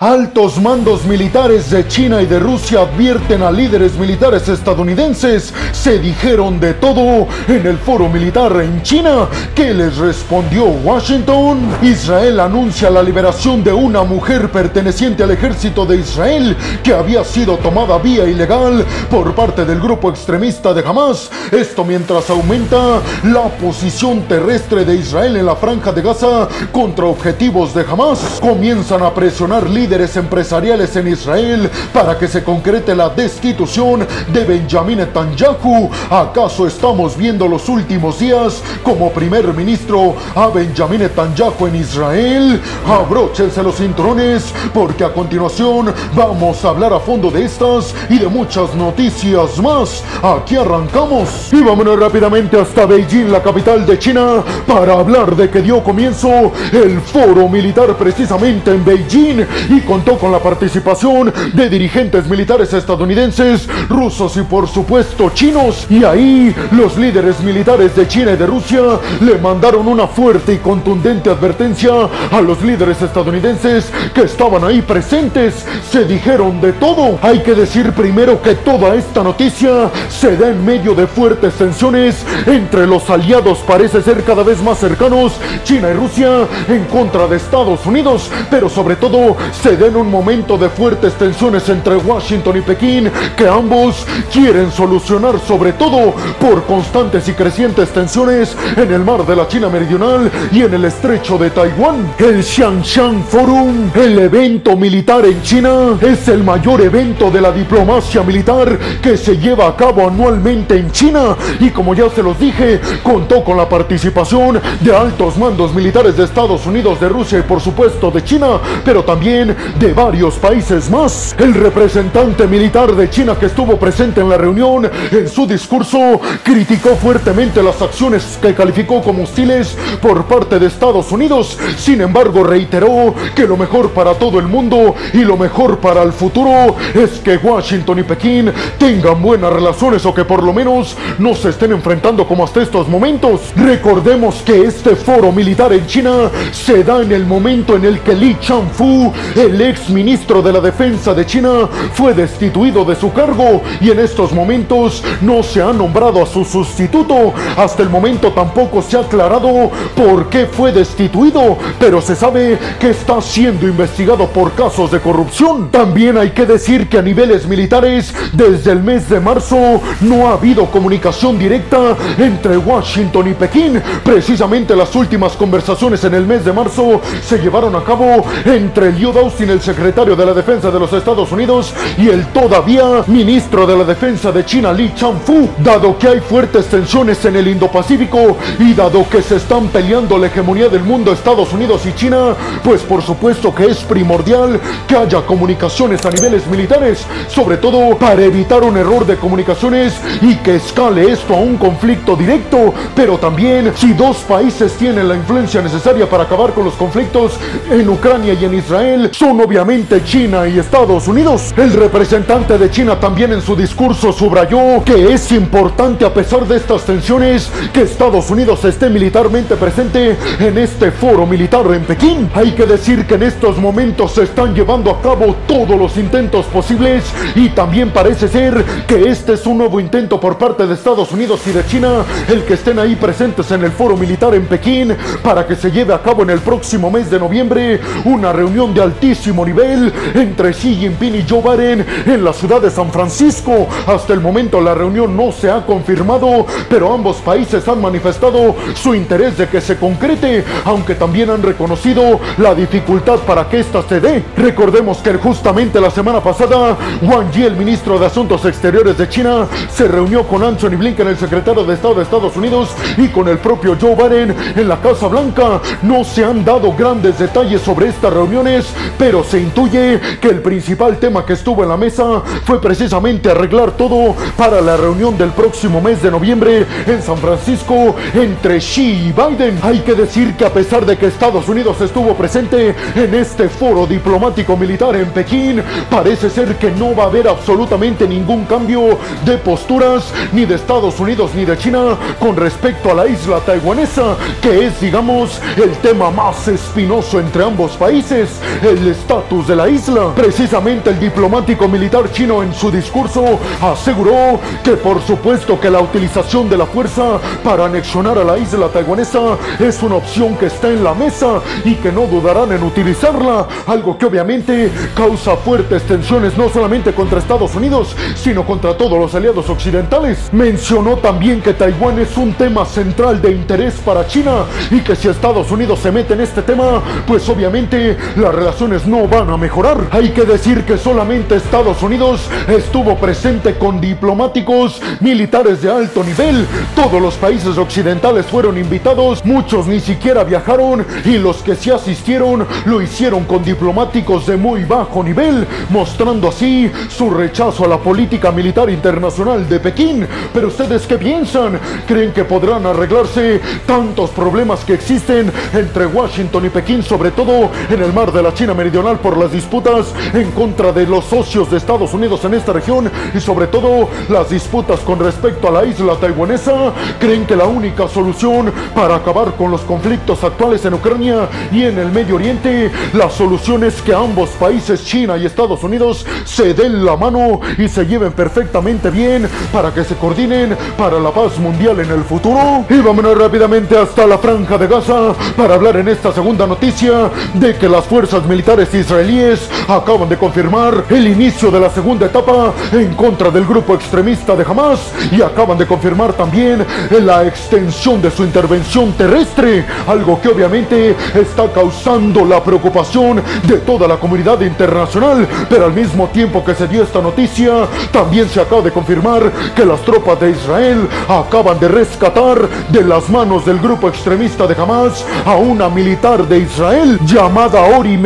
Altos mandos militares de China y de Rusia advierten a líderes militares estadounidenses. Se dijeron de todo en el foro militar en China. ¿Qué les respondió Washington? Israel anuncia la liberación de una mujer perteneciente al ejército de Israel que había sido tomada vía ilegal por parte del grupo extremista de Hamas. Esto mientras aumenta la posición terrestre de Israel en la franja de Gaza contra objetivos de Hamas. Comienzan a presionar líderes líderes empresariales en Israel para que se concrete la destitución de Benjamin Netanyahu. ¿Acaso estamos viendo los últimos días como primer ministro a Benjamin Netanyahu en Israel? Abróchense los cinturones porque a continuación vamos a hablar a fondo de estas y de muchas noticias más. Aquí arrancamos y vámonos rápidamente hasta Beijing, la capital de China, para hablar de que dio comienzo el foro militar precisamente en Beijing y contó con la participación de dirigentes militares estadounidenses, rusos y por supuesto chinos. Y ahí los líderes militares de China y de Rusia le mandaron una fuerte y contundente advertencia a los líderes estadounidenses que estaban ahí presentes. Se dijeron de todo. Hay que decir primero que toda esta noticia se da en medio de fuertes tensiones entre los aliados parece ser cada vez más cercanos, China y Rusia, en contra de Estados Unidos, pero sobre todo se da en un momento de fuertes tensiones entre Washington y Pekín que ambos quieren solucionar sobre todo por constantes y crecientes tensiones en el mar de la China Meridional y en el estrecho de Taiwán. El Xiangshan Forum, el evento militar en China, es el mayor evento de la diplomacia militar que se lleva a cabo anualmente en China y como ya se los dije, contó con la participación de altos mandos militares de Estados Unidos, de Rusia y por supuesto de China, pero también de varios países más. El representante militar de China que estuvo presente en la reunión, en su discurso, criticó fuertemente las acciones que calificó como hostiles por parte de Estados Unidos. Sin embargo, reiteró que lo mejor para todo el mundo y lo mejor para el futuro es que Washington y Pekín tengan buenas relaciones o que por lo menos no se estén enfrentando como hasta estos momentos. Recordemos que este foro militar en China se da en el momento en el que Li Changfu, el ex ministro de la Defensa de China, fue destituido de su cargo y en estos momentos no se ha nombrado a su sustituto. Hasta el momento tampoco se ha aclarado por qué fue destituido, pero se sabe que está siendo investigado por casos de corrupción. También hay que decir que a niveles militares, desde el mes de marzo, no ha habido comunicación directa entre Washington y Pekín. Precisamente las últimas conversaciones en el mes de marzo se llevaron a cabo entre Liu Austin, el secretario de la Defensa de los Estados Unidos, y el todavía ministro de la Defensa de China, Li Changfu. Dado que hay fuertes tensiones en el Indo-Pacífico y dado que se están peleando la hegemonía del mundo Estados Unidos y China, pues por supuesto que es primordial que haya comunicaciones a niveles militares, sobre todo para evitar un error de comunicaciones y que escale esto a un conflicto directo, pero también si dos países tienen la influencia necesaria para acabar con los conflictos en Ucrania y en Israel, son obviamente China y Estados Unidos. El representante de China también en su discurso subrayó que es importante a pesar de estas tensiones que Estados Unidos esté militarmente presente en este foro militar en Pekín. Hay que decir que en estos momentos se están llevando a cabo todos los intentos posibles y también parece ser que este es un nuevo intento por parte de Estados Unidos y de China el que estén ahí presentes en el foro militar en Pekín para que se lleve a cabo en el próximo mes de noviembre una reunión de altísimo nivel entre Xi Jinping y Joe Biden en la ciudad de San Francisco. Hasta el momento la reunión no se ha confirmado, pero ambos países han manifestado su interés de que se concrete, aunque también han reconocido la dificultad para que ésta se dé. Recordemos que justamente la semana pasada, Wang Yi, el ministro de Asuntos Exteriores de China, se reunió con Anthony Blinken, el secretario de Estado de Estados Unidos, y con el propio Joe Biden en la Casa Blanca. No se han dado grandes detalles sobre estas reuniones, pero se intuye que el principal tema que estuvo en la mesa fue precisamente arreglar todo para la reunión del próximo mes de noviembre en San Francisco entre Xi y Biden. Hay que decir que a pesar de que Estados Unidos estuvo presente en este foro diplomático militar en Pekín, parece ser que no va a haber absolutamente ningún cambio de posturas ni de Estados Unidos ni de China con respecto a la isla taiwanesa, que es, digamos, el tema más espinoso entre ambos países. Estatus de la isla. Precisamente el diplomático militar chino en su discurso aseguró que por supuesto que la utilización de la fuerza para anexionar a la isla taiwanesa es una opción que está en la mesa y que no dudarán en utilizarla, algo que obviamente causa fuertes tensiones no solamente contra Estados Unidos, sino contra todos los aliados occidentales. Mencionó también que Taiwán es un tema central de interés para China y que si Estados Unidos se mete en este tema, pues obviamente las relaciones no van a mejorar. Hay que decir que solamente Estados Unidos estuvo presente con diplomáticos militares de alto nivel. Todos los países occidentales fueron invitados, muchos ni siquiera viajaron y los que sí asistieron lo hicieron con diplomáticos de muy bajo nivel, mostrando así su rechazo a la política militar internacional de Pekín. Pero ustedes qué piensan? ¿Creen que podrán arreglarse tantos problemas que existen entre Washington y Pekín, sobre todo en el mar de la China Meridional por las disputas en contra de los socios de Estados Unidos en esta región y sobre todo las disputas con respecto a la isla taiwanesa? ¿Creen que la única solución para acabar con los conflictos actuales en Ucrania y en el Medio Oriente, la solución es que ambos países, China y Estados Unidos, se den la mano y se lleven perfectamente bien para que se coordinen para la paz mundial en el futuro? Y vámonos rápidamente hasta la franja de Gaza para hablar en esta segunda noticia de que las fuerzas militares israelíes acaban de confirmar el inicio de la segunda etapa en contra del grupo extremista de Hamas y acaban de confirmar también la extensión de su intervención terrestre, algo que obviamente está causando la preocupación de toda la comunidad internacional, pero al mismo tiempo que se dio esta noticia, también se acaba de confirmar que las tropas de Israel acaban de rescatar de las manos del grupo extremista de Hamas a una militar de Israel llamada Ori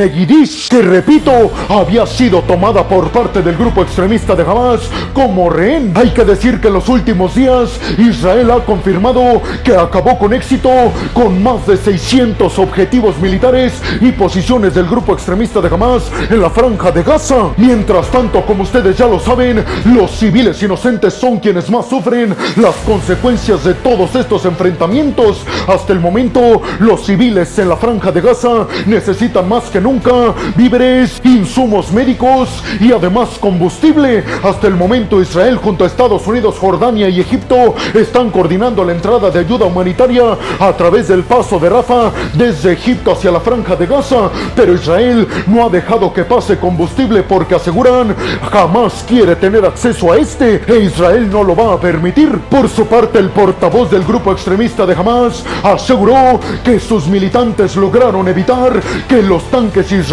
Que repito, había sido tomada por parte del grupo extremista de Hamas como rehén. Hay que decir que en los últimos días Israel ha confirmado que acabó con éxito con más de 600 objetivos militares y posiciones del grupo extremista de Hamas en la franja de Gaza. Mientras tanto, como ustedes ya lo saben, los civiles inocentes son quienes más sufren las consecuencias de todos estos enfrentamientos. Hasta el momento, los civiles en la franja de Gaza necesitan más que nunca víveres, insumos médicos y además combustible. Hasta el momento Israel junto a Estados Unidos, Jordania y Egipto están coordinando la entrada de ayuda humanitaria a través del paso de Rafa desde Egipto hacia la franja de Gaza. Pero Israel no ha dejado que pase combustible porque aseguran jamás quiere tener acceso a este e Israel no lo va a permitir. Por su parte, el portavoz del grupo extremista de Hamas aseguró que sus militantes lograron evitar que los tanques israelíes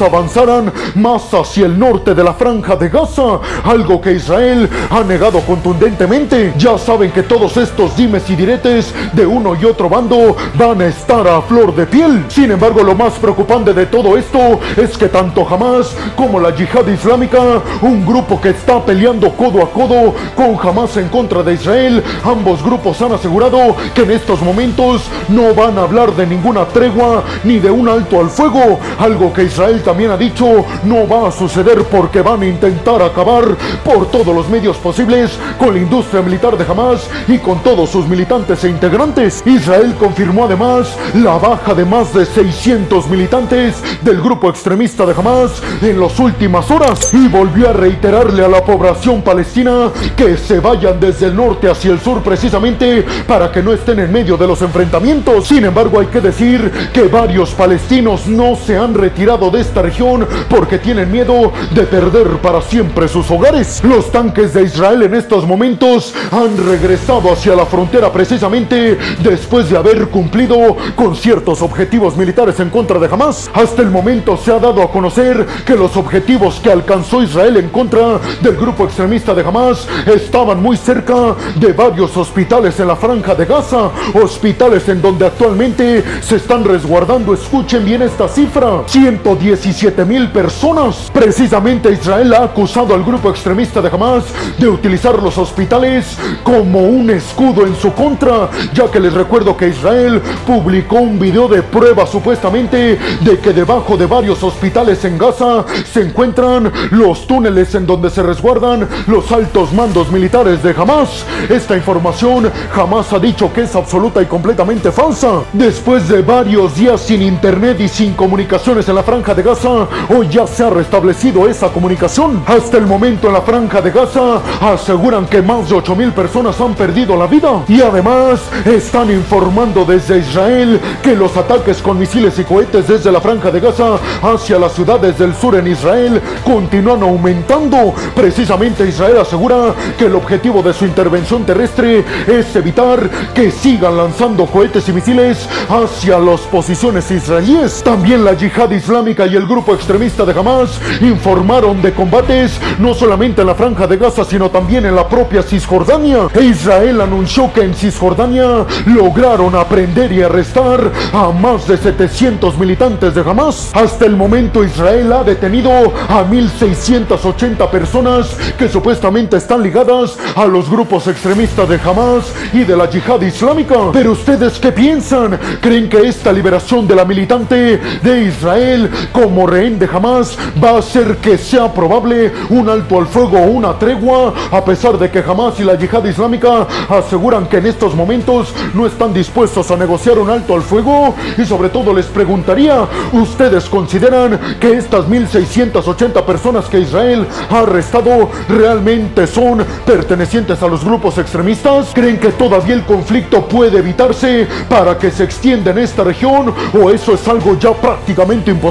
avanzaran más hacia el norte de la franja de Gaza, algo que Israel ha negado contundentemente. Ya saben que todos estos dimes y diretes de uno y otro bando van a estar a flor de piel. Sin embargo, lo más preocupante de todo esto es que tanto Hamas como la yihad islámica, un grupo que está peleando codo a codo con Hamas en contra de Israel, ambos grupos han asegurado que en estos momentos no van a hablar de ninguna tregua ni de un alto al fuego, algo que Israel también ha dicho no va a suceder porque van a intentar acabar por todos los medios posibles con la industria militar de Hamas y con todos sus militantes e integrantes. Israel confirmó además la baja de más de 600 militantes del grupo extremista de Hamas en las últimas horas y volvió a reiterarle a la población palestina que se vayan desde el norte hacia el sur precisamente para que no estén en medio de los enfrentamientos. Sin embargo, hay que decir que varios palestinos no se han retirado de esta región porque tienen miedo de perder para siempre sus hogares. Los tanques de Israel en estos momentos han regresado hacia la frontera precisamente después de haber cumplido con ciertos objetivos militares en contra de Hamas. Hasta el momento se ha dado a conocer que los objetivos que alcanzó Israel en contra del grupo extremista de Hamas estaban muy cerca de varios hospitales en la franja de Gaza, hospitales en donde actualmente se están resguardando, escuchen bien esta cifra, 117 mil personas. Precisamente Israel ha acusado al grupo extremista de Hamas de utilizar los hospitales como un escudo en su contra, ya que les recuerdo que Israel publicó un video de prueba supuestamente de que debajo de varios hospitales en Gaza se encuentran los túneles en donde se resguardan los altos mandos militares de Hamas. Esta información jamás ha dicho que es absoluta y completamente falsa. Después de varios días sin internet y sin comunicaciones en la franja de Gaza o ya se ha restablecido esa comunicación. Hasta el momento en la franja de Gaza aseguran que más de 8 mil personas han perdido la vida y además están informando desde Israel que los ataques con misiles y cohetes desde la franja de Gaza hacia las ciudades del sur en Israel continúan aumentando. Precisamente Israel asegura que el objetivo de su intervención terrestre es evitar que sigan lanzando cohetes y misiles hacia las posiciones israelíes. También la yihad islámica y el grupo extremista de Hamas informaron de combates no solamente en la franja de Gaza, sino también en la propia Cisjordania. E Israel anunció que en Cisjordania lograron aprender y arrestar a más de 700 militantes de Hamas. Hasta el momento Israel ha detenido a 1.680 personas que supuestamente están ligadas a los grupos extremistas de Hamas y de la yihad islámica. Pero ustedes qué piensan? ¿Creen que esta liberación de la militante de Israel como rehén de Hamas va a hacer que sea probable un alto al fuego o una tregua? A pesar de que Hamas y la yihad islámica aseguran que en estos momentos no están dispuestos a negociar un alto al fuego. Y sobre todo les preguntaría, ¿ustedes consideran que estas 1680 personas que Israel ha arrestado realmente son pertenecientes a los grupos extremistas? ¿Creen que todavía el conflicto puede evitarse para que se extienda en esta región o eso es algo ya prácticamente imposible?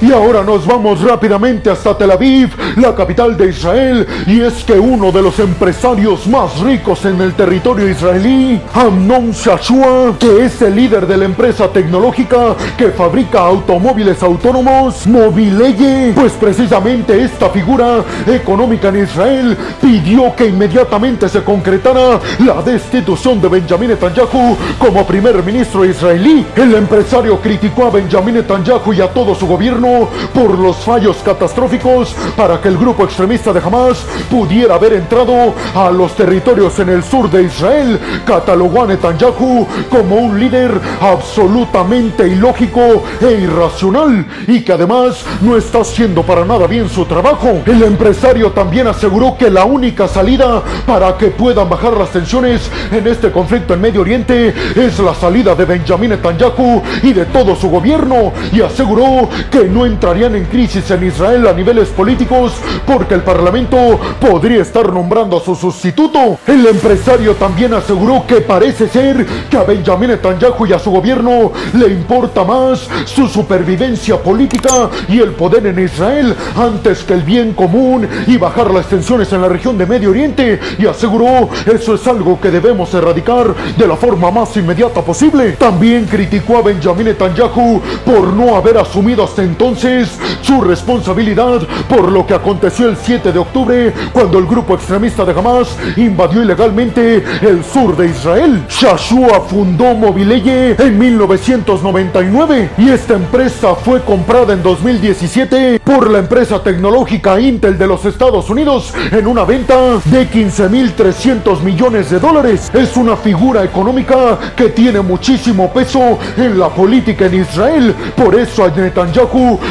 Y ahora nos vamos rápidamente hasta Tel Aviv, la capital de Israel, y es que uno de los empresarios más ricos en el territorio israelí, Amnon Shashua, que es el líder de la empresa tecnológica que fabrica automóviles autónomos, Mobileye, pues precisamente esta figura económica en Israel pidió que inmediatamente se concretara la destitución de Benjamin Netanyahu como primer ministro israelí. El empresario criticó a Benjamin Netanyahu y a todo su gobierno por los fallos catastróficos para que el grupo extremista de Hamas pudiera haber entrado a los territorios en el sur de Israel. Catalogó a Netanyahu como un líder absolutamente ilógico e irracional y que además no está haciendo para nada bien su trabajo. El empresario también aseguró que la única salida para que puedan bajar las tensiones en este conflicto en Medio Oriente es la salida de Benjamin Netanyahu y de todo su gobierno y aseguró que no entrarían en crisis en Israel a niveles políticos porque el Parlamento podría estar nombrando a su sustituto. El empresario también aseguró que parece ser que a Benjamin Netanyahu y a su gobierno le importa más su supervivencia política y el poder en Israel antes que el bien común y bajar las tensiones en la región de Medio Oriente y aseguró eso es algo que debemos erradicar de la forma más inmediata posible. También criticó a Benjamin Netanyahu por no haber asumido hasta entonces su responsabilidad por lo que aconteció el 7 de octubre cuando el grupo extremista de Hamas invadió ilegalmente el sur de Israel. Shashua fundó Mobileye en 1999 y esta empresa fue comprada en 2017 por la empresa tecnológica Intel de los Estados Unidos en una venta de 15.300 millones de dólares. Es una figura económica que tiene muchísimo peso en la política en Israel. Por eso a Netanyahu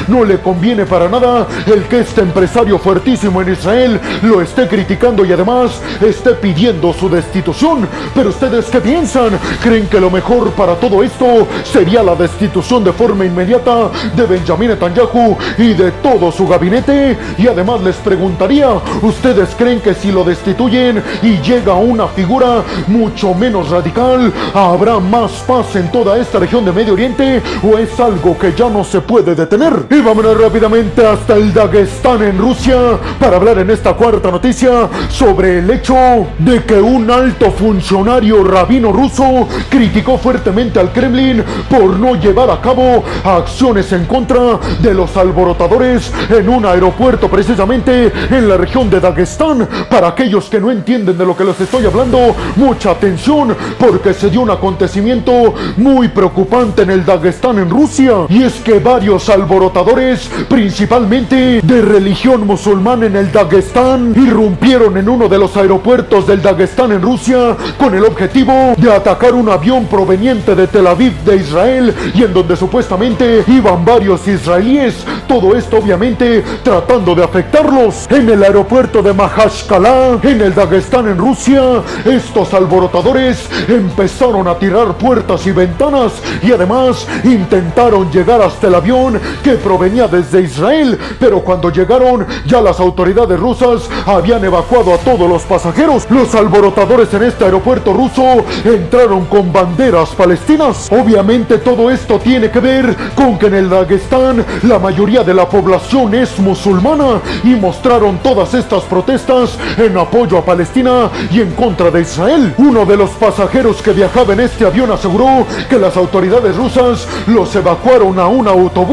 no le conviene para nada el que este empresario fuertísimo en Israel lo esté criticando y además esté pidiendo su destitución. Pero ustedes qué piensan? ¿Creen que lo mejor para todo esto sería la destitución de forma inmediata de Benjamin Netanyahu y de todo su gabinete? Y además les preguntaría, ¿ustedes creen que si lo destituyen y llega una figura mucho menos radical, habrá más paz en toda esta región de Medio Oriente o es algo que ya no se puede detener? Y vámonos rápidamente hasta el Dagestán en Rusia para hablar en esta cuarta noticia sobre el hecho de que un alto funcionario rabino ruso criticó fuertemente al Kremlin por no llevar a cabo acciones en contra de los alborotadores en un aeropuerto precisamente en la región de Dagestán. Para aquellos que no entienden de lo que les estoy hablando, mucha atención porque se dio un acontecimiento muy preocupante en el Dagestán en Rusia y es que varios alborotadores, principalmente de religión musulmana en el Dagestán, irrumpieron en uno de los aeropuertos del Dagestán en Rusia con el objetivo de atacar un avión proveniente de Tel Aviv de Israel y en donde supuestamente iban varios israelíes. Todo esto obviamente tratando de afectarlos. En el aeropuerto de Mahashkala, en el Dagestán en Rusia, estos alborotadores empezaron a tirar puertas y ventanas y además intentaron llegar hasta el avión que provenía desde Israel, pero cuando llegaron ya las autoridades rusas habían evacuado a todos los pasajeros. Los alborotadores en este aeropuerto ruso entraron con banderas palestinas. Obviamente todo esto tiene que ver con que en el Dagestán la mayoría de la población es musulmana y mostraron todas estas protestas en apoyo a Palestina y en contra de Israel. Uno de los pasajeros que viajaba en este avión aseguró que las autoridades rusas los evacuaron a un autobús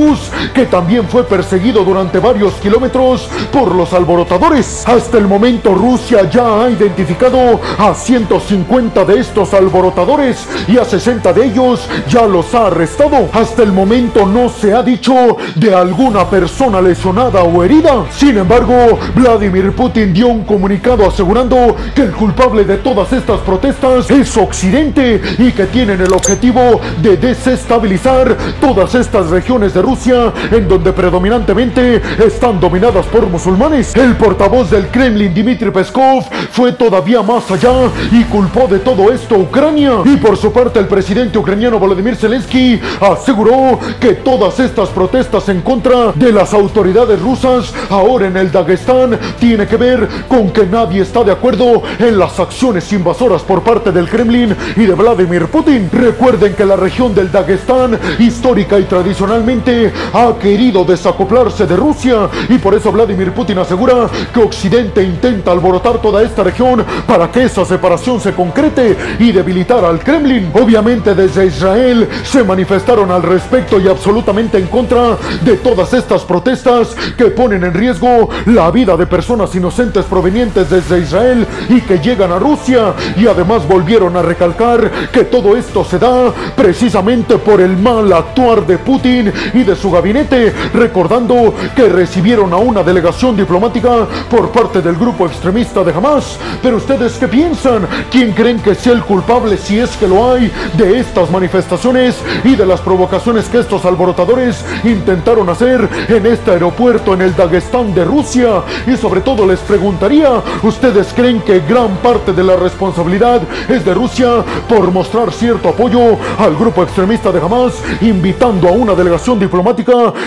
que también fue perseguido durante varios kilómetros por los alborotadores. Hasta el momento Rusia ya ha identificado a 150 de estos alborotadores y a 60 de ellos ya los ha arrestado. Hasta el momento no se ha dicho de alguna persona lesionada o herida. Sin embargo, Vladimir Putin dio un comunicado asegurando que el culpable de todas estas protestas es Occidente y que tienen el objetivo de desestabilizar todas estas regiones de Rusia en donde predominantemente están dominadas por musulmanes. El portavoz del Kremlin, Dmitry Peskov, fue todavía más allá y culpó de todo esto Ucrania. Y por su parte, el presidente ucraniano Volodymyr Zelensky aseguró que todas estas protestas en contra de las autoridades rusas ahora en el Dagestán tiene que ver con que nadie está de acuerdo en las acciones invasoras por parte del Kremlin y de Vladimir Putin. Recuerden que la región del Dagestán, histórica y tradicionalmente, ha querido desacoplarse de Rusia y por eso Vladimir Putin asegura que Occidente intenta alborotar toda esta región para que esa separación se concrete y debilitar al Kremlin. Obviamente desde Israel se manifestaron al respecto y absolutamente en contra de todas estas protestas que ponen en riesgo la vida de personas inocentes provenientes desde Israel y que llegan a Rusia y además volvieron a recalcar que todo esto se da precisamente por el mal actuar de Putin y de su gabinete, recordando que recibieron a una delegación diplomática por parte del grupo extremista de Hamas. Pero ustedes qué piensan? ¿Quién creen que sea el culpable si es que lo hay de estas manifestaciones y de las provocaciones que estos alborotadores intentaron hacer en este aeropuerto en el Dagestán de Rusia? Y sobre todo les preguntaría, ¿ustedes creen que gran parte de la responsabilidad es de Rusia por mostrar cierto apoyo al grupo extremista de Hamas, invitando a una delegación diplomática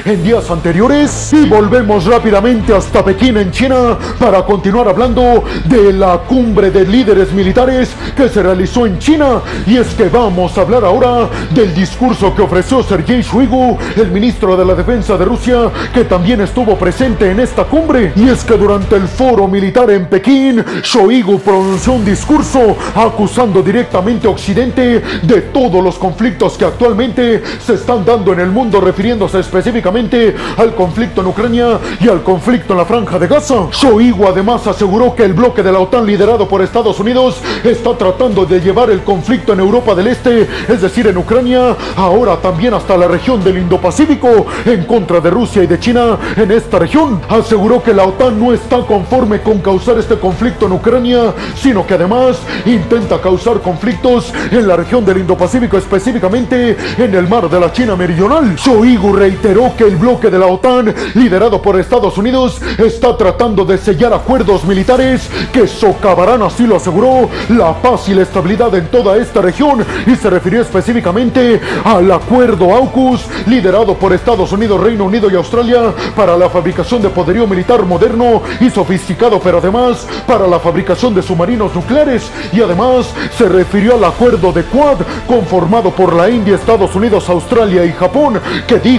en días anteriores? Y volvemos rápidamente hasta Pekín en China para continuar hablando de la cumbre de líderes militares que se realizó en China. Y es que vamos a hablar ahora del discurso que ofreció Sergei Shoigu, el ministro de la Defensa de Rusia, que también estuvo presente en esta cumbre. Y es que durante el foro militar en Pekín, Shoigu pronunció un discurso acusando directamente a Occidente de todos los conflictos que actualmente se están dando en el mundo, específicamente al conflicto en Ucrania y al conflicto en la franja de Gaza. Shoigu además aseguró que el bloque de la OTAN liderado por Estados Unidos está tratando de llevar el conflicto en Europa del Este, es decir, en Ucrania, ahora también hasta la región del Indo-Pacífico, en contra de Rusia y de China en esta región. Aseguró que la OTAN no está conforme con causar este conflicto en Ucrania, sino que además intenta causar conflictos en la región del Indo-Pacífico, específicamente en el mar de la China Meridional. Shoigu reiteró que el bloque de la OTAN, liderado por Estados Unidos, está tratando de sellar acuerdos militares que socavarán, así lo aseguró, la paz y la estabilidad en toda esta región y se refirió específicamente al acuerdo AUKUS, liderado por Estados Unidos, Reino Unido y Australia para la fabricación de poderío militar moderno y sofisticado, pero además para la fabricación de submarinos nucleares y además se refirió al acuerdo de Quad conformado por la India, Estados Unidos, Australia y Japón, que dijo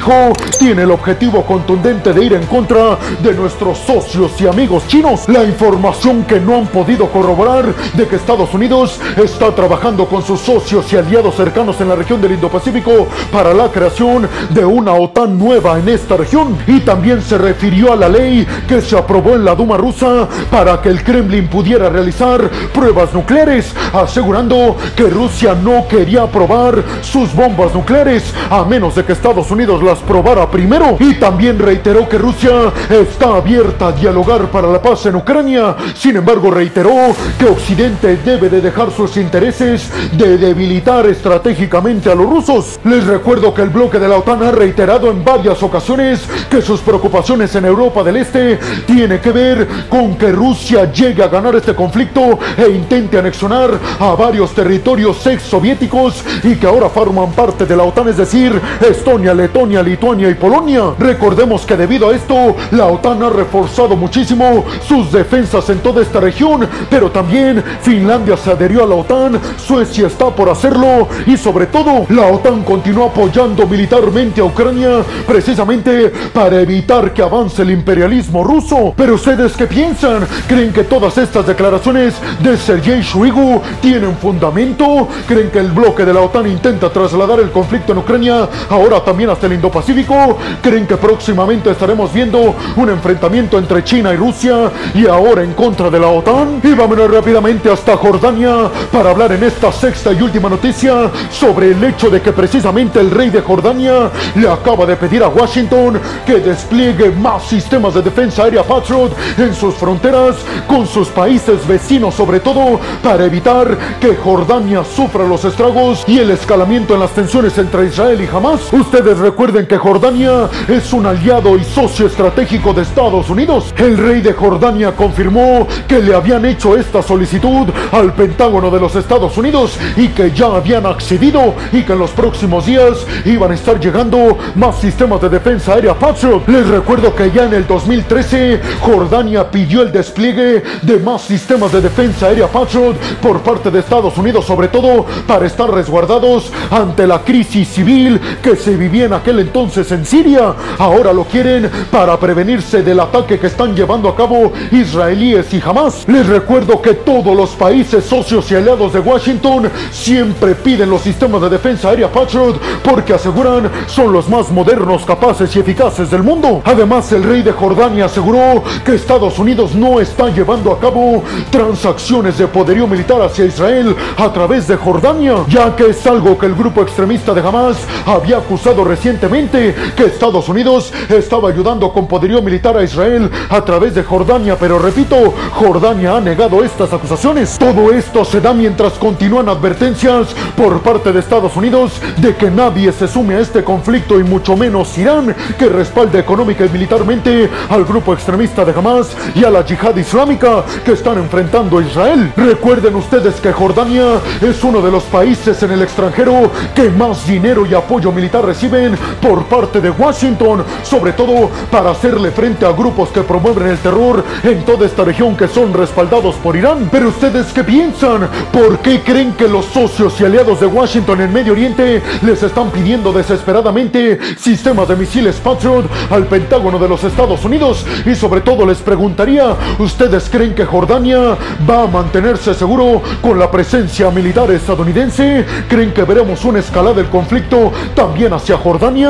tiene el objetivo contundente de ir en contra de nuestros socios y amigos chinos. La información que no han podido corroborar de que Estados Unidos está trabajando con sus socios y aliados cercanos en la región del Indo-Pacífico para la creación de una OTAN nueva en esta región. Y también se refirió a la ley que se aprobó en la Duma rusa para que el Kremlin pudiera realizar pruebas nucleares, asegurando que Rusia no quería probar sus bombas nucleares a menos de que Estados Unidos las probara primero. Y también reiteró que Rusia está abierta a dialogar para la paz en Ucrania. Sin embargo, reiteró que Occidente debe de dejar sus intereses de debilitar estratégicamente a los rusos. Les recuerdo que el bloque de la OTAN ha reiterado en varias ocasiones que sus preocupaciones en Europa del Este tiene que ver con que Rusia llegue a ganar este conflicto e intente anexionar a varios territorios ex soviéticos y que ahora forman parte de la OTAN, es decir, Estonia, Letonia, Lituania y Polonia. Recordemos que debido a esto, la OTAN ha reforzado muchísimo sus defensas en toda esta región, pero también Finlandia se adherió a la OTAN, Suecia está por hacerlo y sobre todo la OTAN continúa apoyando militarmente a Ucrania precisamente para evitar que avance el imperialismo ruso. Pero ustedes qué piensan? ¿Creen que todas estas declaraciones de Sergei Shoigu tienen fundamento? ¿Creen que el bloque de la OTAN intenta trasladar el conflicto en Ucrania ahora también hasta el Indo-Pacífico? ¿Creen que próximamente estaremos viendo un enfrentamiento entre China y Rusia y ahora en contra de la OTAN? Y vámonos rápidamente hasta Jordania para hablar en esta sexta y última noticia sobre el hecho de que precisamente el rey de Jordania le acaba de pedir a Washington que despliegue más sistemas de defensa aérea Patriot en sus fronteras con sus países vecinos, sobre todo para evitar que Jordania sufra los estragos y el escalamiento en las tensiones entre Israel y Hamas. Ustedes recuerden que Jordania es un aliado y socio estratégico de Estados Unidos. El rey de Jordania confirmó que le habían hecho esta solicitud al Pentágono de los Estados Unidos y que ya habían accedido y que en los próximos días iban a estar llegando más sistemas de defensa aérea Patriot. Les recuerdo que ya en el 2013 Jordania pidió el despliegue de más sistemas de defensa aérea Patriot por parte de Estados Unidos, sobre todo para estar resguardados ante la crisis civil que se vivía en aquel entonces en Siria. Ahora lo quieren para prevenirse del ataque que están llevando a cabo israelíes y jamás. Les recuerdo que todos los países socios y aliados de Washington siempre piden los sistemas de defensa aérea Patriot porque aseguran son los más modernos, capaces y eficaces del mundo. Además, el rey de Jordania aseguró que Estados Unidos no está llevando a cabo transacciones de poderío militar hacia Israel a través de Jordania, ya que es algo que el grupo extremista de Hamas había acusado recientemente que Estados Unidos estaba ayudando con poderío militar a Israel a través de Jordania, pero repito, Jordania ha negado estas acusaciones. Todo esto se da mientras continúan advertencias por parte de Estados Unidos de que nadie se sume a este conflicto y mucho menos Irán, que respalda económica y militarmente al grupo extremista de Hamas y a la yihad islámica que están enfrentando a Israel. Recuerden ustedes que Jordania es uno de los países en el extranjero que más dinero y apoyo militar reciben por parte de Washington, sobre todo para hacerle frente a grupos que promueven el terror en toda esta región que son respaldados por Irán. Pero ustedes qué piensan? ¿Por qué creen que los socios y aliados de Washington en Medio Oriente les están pidiendo desesperadamente sistemas de misiles Patriot al Pentágono de los Estados Unidos? Y sobre todo les preguntaría, ¿ustedes creen que Jordania va a mantenerse seguro con la presencia militar estadounidense? ¿Creen que veremos una escalada del conflicto también hacia Jordania?